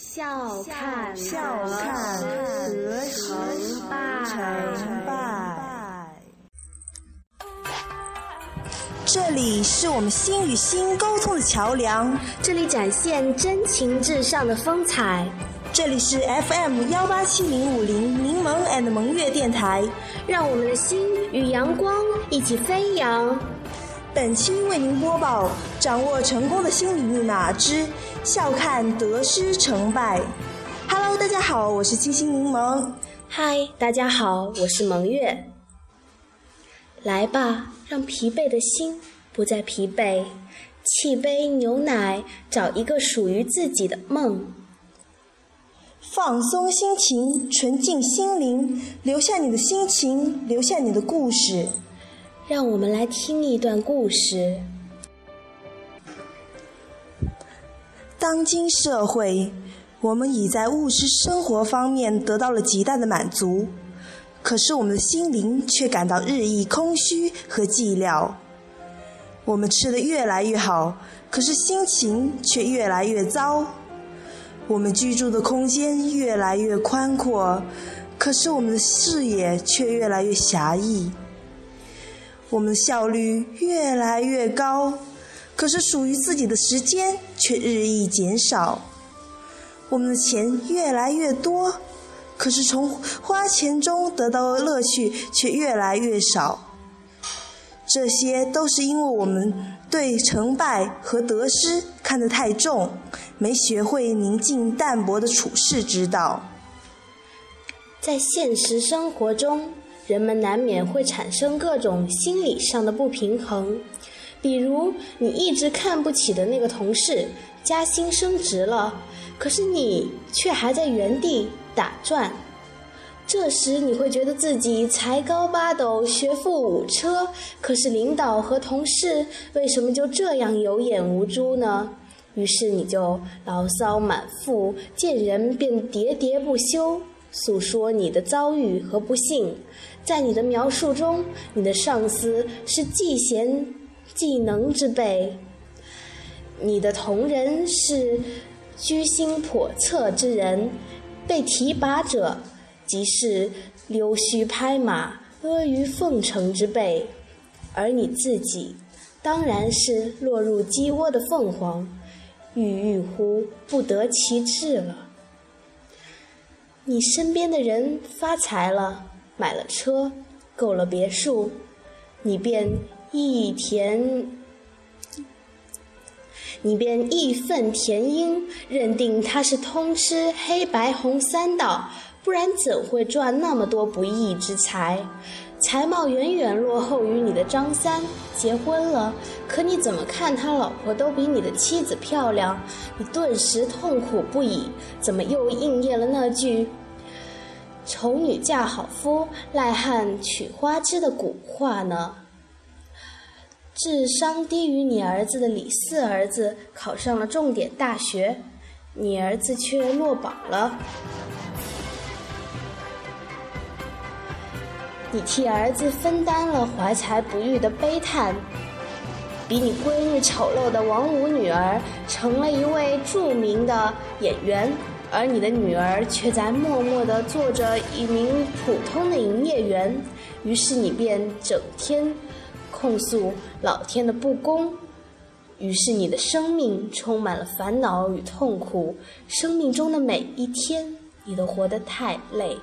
笑看笑看得失成败。这里是我们心与心沟通的桥梁，这里展现真情至上的风采。这里是 FM 幺八七零五零柠檬 and 萌月电台，让我们的心与阳光一起飞扬。本期为您播报：掌握成功的心理密码之笑看得失成败。Hello，大家好，我是清新柠檬。嗨，大家好，我是蒙月。来吧，让疲惫的心不再疲惫，沏杯牛奶，找一个属于自己的梦。放松心情，纯净心灵，留下你的心情，留下你的故事。让我们来听一段故事。当今社会，我们已在物质生活方面得到了极大的满足，可是我们的心灵却感到日益空虚和寂寥。我们吃的越来越好，可是心情却越来越糟。我们居住的空间越来越宽阔，可是我们的视野却越来越狭义。我们的效率越来越高，可是属于自己的时间却日益减少。我们的钱越来越多，可是从花钱中得到的乐趣却越来越少。这些都是因为我们对成败和得失看得太重，没学会宁静淡泊的处世之道。在现实生活中。人们难免会产生各种心理上的不平衡，比如你一直看不起的那个同事加薪升职了，可是你却还在原地打转。这时你会觉得自己才高八斗、学富五车，可是领导和同事为什么就这样有眼无珠呢？于是你就牢骚满腹，见人便喋喋不休。诉说你的遭遇和不幸，在你的描述中，你的上司是既贤既能之辈，你的同仁是居心叵测之人，被提拔者即是溜须拍马、阿谀奉承之辈，而你自己当然是落入鸡窝的凤凰，郁郁乎不得其志了。你身边的人发财了，买了车，购了别墅，你便义田，你便义愤填膺，认定他是通吃黑白红三道，不然怎会赚那么多不义之财？才貌远远落后于你的张三，结婚了，可你怎么看他老婆都比你的妻子漂亮，你顿时痛苦不已。怎么又应验了那句？丑女嫁好夫，赖汉娶花枝的古话呢？智商低于你儿子的李四儿子考上了重点大学，你儿子却落榜了。你替儿子分担了怀才不遇的悲叹，比你闺女丑陋的王五女儿成了一位著名的演员。而你的女儿却在默默地做着一名普通的营业员，于是你便整天控诉老天的不公，于是你的生命充满了烦恼与痛苦，生命中的每一天你都活得太累，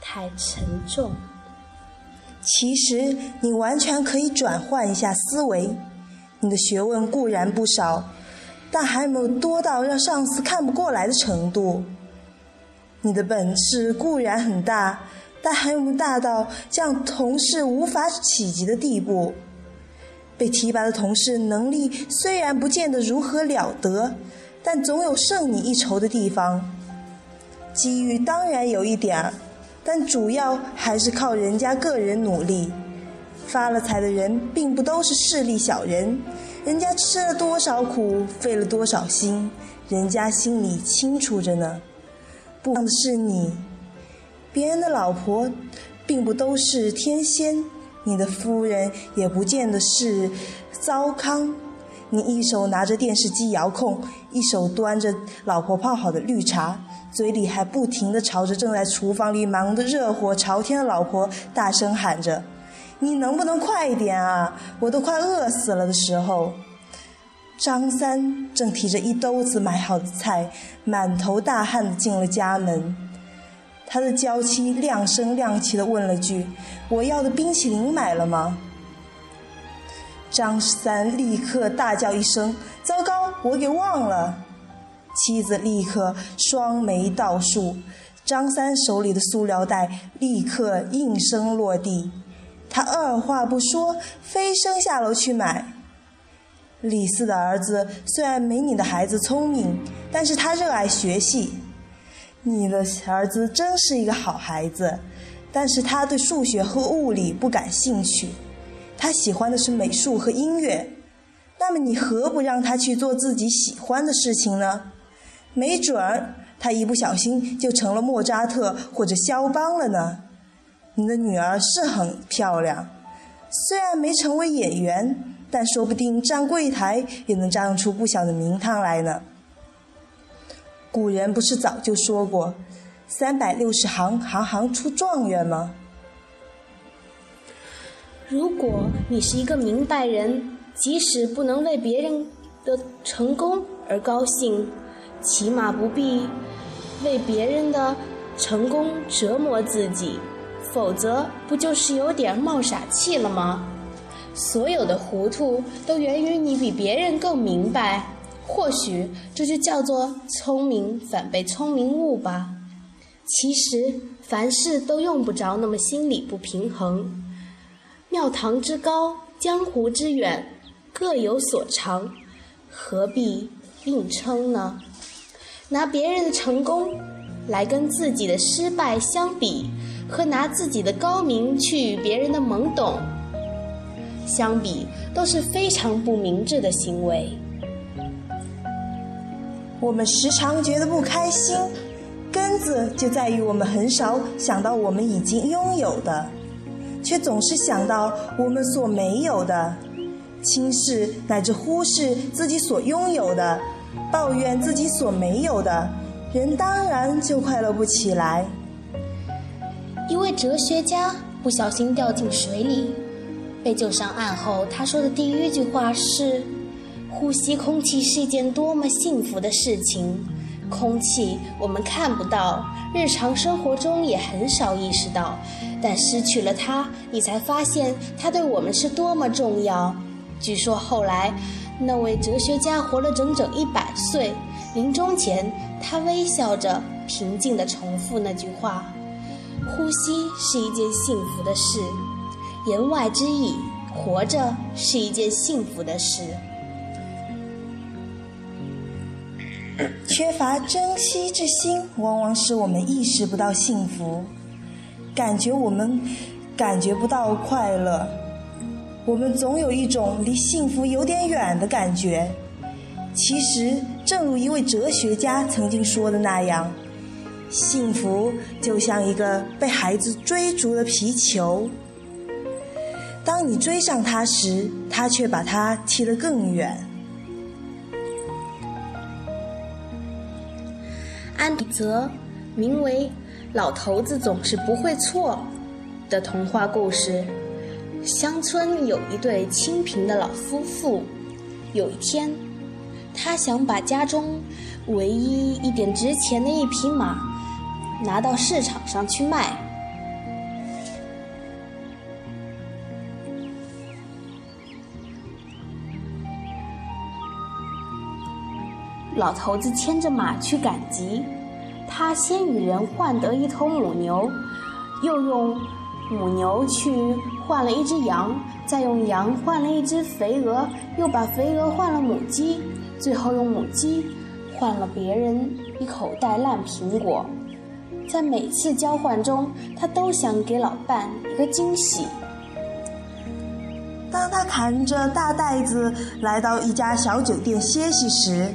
太沉重。其实你完全可以转换一下思维，你的学问固然不少。但还没有多到让上司看不过来的程度。你的本事固然很大，但还没有大到让同事无法企及的地步。被提拔的同事能力虽然不见得如何了得，但总有胜你一筹的地方。机遇当然有一点儿，但主要还是靠人家个人努力。发了财的人并不都是势利小人。人家吃了多少苦，费了多少心，人家心里清楚着呢。不是你，别人的老婆并不都是天仙，你的夫人也不见得是糟糠。你一手拿着电视机遥控，一手端着老婆泡好的绿茶，嘴里还不停地朝着正在厨房里忙得热火朝天的老婆大声喊着：“你能不能快一点啊？我都快饿死了！”的时候，张三正提着一兜子买好的菜，满头大汗地进了家门。他的娇妻亮声亮气地问了句：“我要的冰淇淋买了吗？”张三立刻大叫一声：“糟糕，我给忘了！”妻子立刻双眉倒竖，张三手里的塑料袋立刻应声落地。他二话不说，飞身下楼去买。李四的儿子虽然没你的孩子聪明，但是他热爱学习。你的儿子真是一个好孩子，但是他对数学和物理不感兴趣。他喜欢的是美术和音乐，那么你何不让他去做自己喜欢的事情呢？没准儿他一不小心就成了莫扎特或者肖邦了呢。你的女儿是很漂亮，虽然没成为演员，但说不定站柜台也能站出不小的名堂来呢。古人不是早就说过“三百六十行，行行出状元”吗？如果你是一个明白人，即使不能为别人的成功而高兴，起码不必为别人的成功折磨自己，否则不就是有点冒傻气了吗？所有的糊涂都源于你比别人更明白，或许这就叫做聪明反被聪明误吧。其实凡事都用不着那么心理不平衡。庙堂之高，江湖之远，各有所长，何必硬撑呢？拿别人的成功来跟自己的失败相比，和拿自己的高明去与别人的懵懂相比，都是非常不明智的行为。我们时常觉得不开心，根子就在于我们很少想到我们已经拥有的。却总是想到我们所没有的，轻视乃至忽视自己所拥有的，抱怨自己所没有的，人当然就快乐不起来。一位哲学家不小心掉进水里，被救上岸后，他说的第一句话是：“呼吸空气是一件多么幸福的事情。”空气我们看不到，日常生活中也很少意识到，但失去了它，你才发现它对我们是多么重要。据说后来，那位哲学家活了整整一百岁，临终前，他微笑着平静地重复那句话：“呼吸是一件幸福的事。”言外之意，活着是一件幸福的事。缺乏珍惜之心，往往使我们意识不到幸福，感觉我们感觉不到快乐。我们总有一种离幸福有点远的感觉。其实，正如一位哲学家曾经说的那样，幸福就像一个被孩子追逐的皮球。当你追上它时，它却把它踢得更远。安则名为“老头子总是不会错”的童话故事。乡村有一对清贫的老夫妇，有一天，他想把家中唯一一点值钱的一匹马拿到市场上去卖。老头子牵着马去赶集，他先与人换得一头母牛，又用母牛去换了一只羊，再用羊换了一只肥鹅，又把肥鹅换了母鸡，最后用母鸡换了别人一口袋烂苹果。在每次交换中，他都想给老伴一个惊喜。当他扛着大袋子来到一家小酒店歇息时，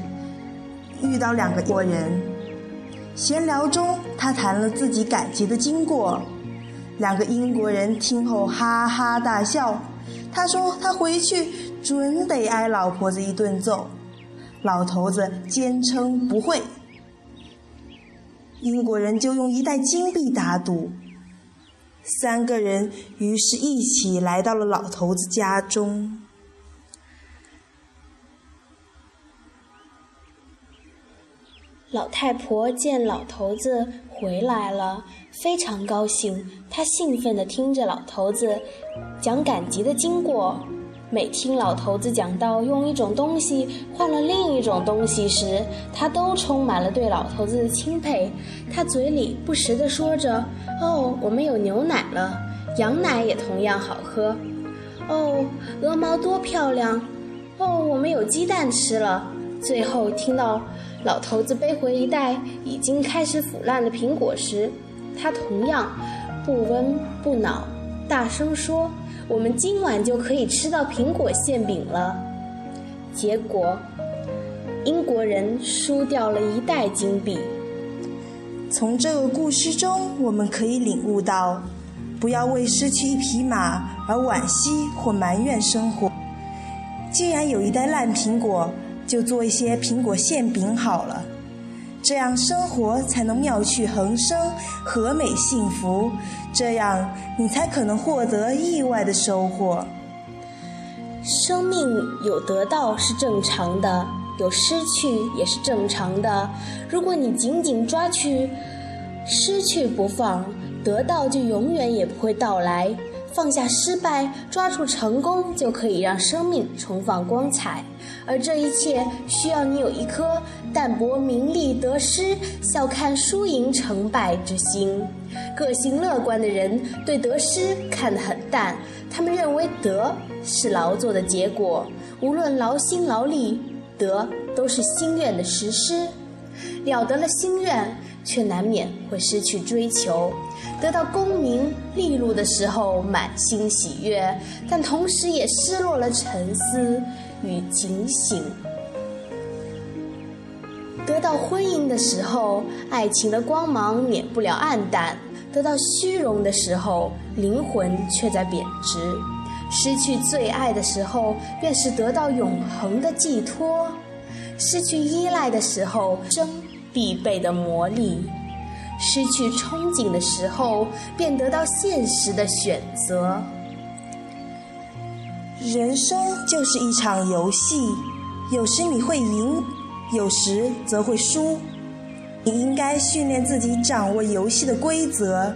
遇到两个国人，闲聊中他谈了自己赶集的经过，两个英国人听后哈哈大笑。他说他回去准得挨老婆子一顿揍。老头子坚称不会。英国人就用一袋金币打赌。三个人于是一起来到了老头子家中。老太婆见老头子回来了，非常高兴。她兴奋地听着老头子讲赶集的经过。每听老头子讲到用一种东西换了另一种东西时，他都充满了对老头子的钦佩。他嘴里不时地说着：“哦，我们有牛奶了，羊奶也同样好喝。哦，鹅毛多漂亮！哦，我们有鸡蛋吃了。”最后听到。老头子背回一袋已经开始腐烂的苹果时，他同样不温不恼，大声说：“我们今晚就可以吃到苹果馅饼了。”结果，英国人输掉了一袋金币。从这个故事中，我们可以领悟到：不要为失去一匹马而惋惜或埋怨生活。既然有一袋烂苹果，就做一些苹果馅饼好了，这样生活才能妙趣横生、和美幸福。这样你才可能获得意外的收获。生命有得到是正常的，有失去也是正常的。如果你紧紧抓去失去不放，得到就永远也不会到来。放下失败，抓住成功，就可以让生命重放光彩。而这一切需要你有一颗淡泊名利得失、笑看输赢成败之心。个性乐观的人对得失看得很淡，他们认为得是劳作的结果，无论劳心劳力，得都是心愿的实施。了得了心愿，却难免会失去追求。得到功名利禄的时候，满心喜悦，但同时也失落了沉思与警醒。得到婚姻的时候，爱情的光芒免不了暗淡；得到虚荣的时候，灵魂却在贬值。失去最爱的时候，便是得到永恒的寄托；失去依赖的时候，生必备的魔力。失去憧憬的时候，便得到现实的选择。人生就是一场游戏，有时你会赢，有时则会输。你应该训练自己掌握游戏的规则，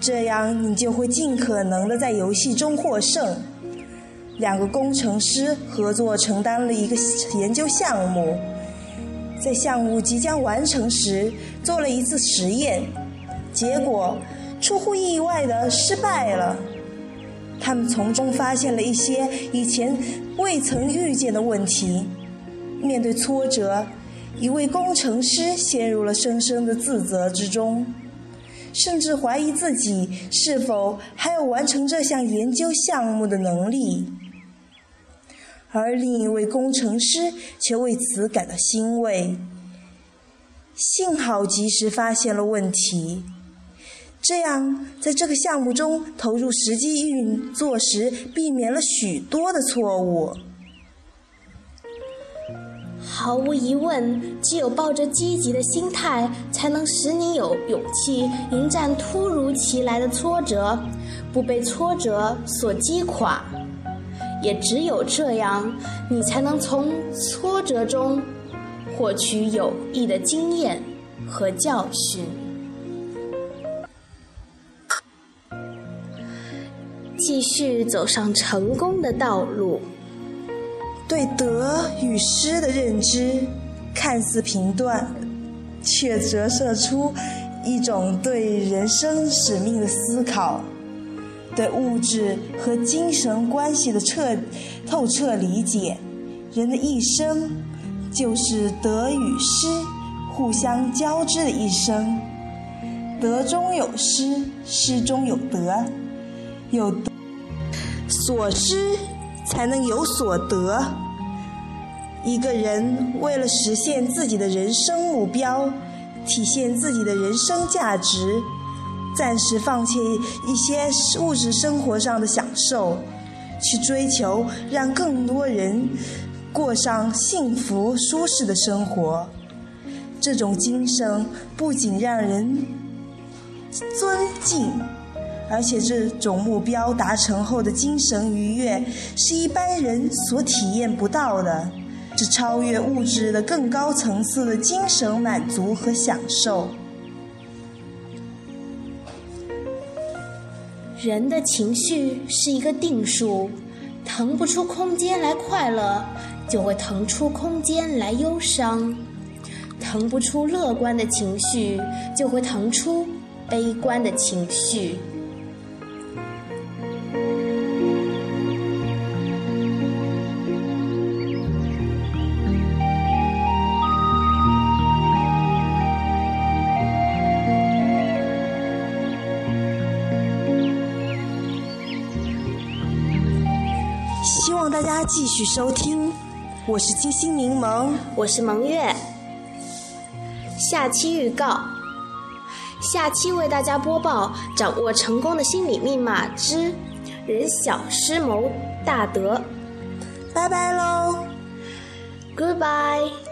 这样你就会尽可能的在游戏中获胜。两个工程师合作承担了一个研究项目。在项目即将完成时，做了一次实验，结果出乎意外的失败了。他们从中发现了一些以前未曾遇见的问题。面对挫折，一位工程师陷入了深深的自责之中，甚至怀疑自己是否还有完成这项研究项目的能力。而另一位工程师却为此感到欣慰，幸好及时发现了问题，这样在这个项目中投入实际运作时，避免了许多的错误。毫无疑问，只有抱着积极的心态，才能使你有勇气迎战突如其来的挫折，不被挫折所击垮。也只有这样，你才能从挫折中获取有益的经验和教训，继续走上成功的道路。对得与失的认知看似平断，却折射出一种对人生使命的思考。对物质和精神关系的彻透彻理解，人的一生就是得与失互相交织的一生，得中有失，失中有得，有所失才能有所得。一个人为了实现自己的人生目标，体现自己的人生价值。暂时放弃一些物质生活上的享受，去追求，让更多人过上幸福舒适的生活。这种精神不仅让人尊敬，而且这种目标达成后的精神愉悦是一般人所体验不到的。这超越物质的更高层次的精神满足和享受。人的情绪是一个定数，腾不出空间来快乐，就会腾出空间来忧伤；腾不出乐观的情绪，就会腾出悲观的情绪。希望大家继续收听，我是金星柠檬，我是蒙月。下期预告：下期为大家播报《掌握成功的心理密码之人小失谋大德》。拜拜喽，Goodbye。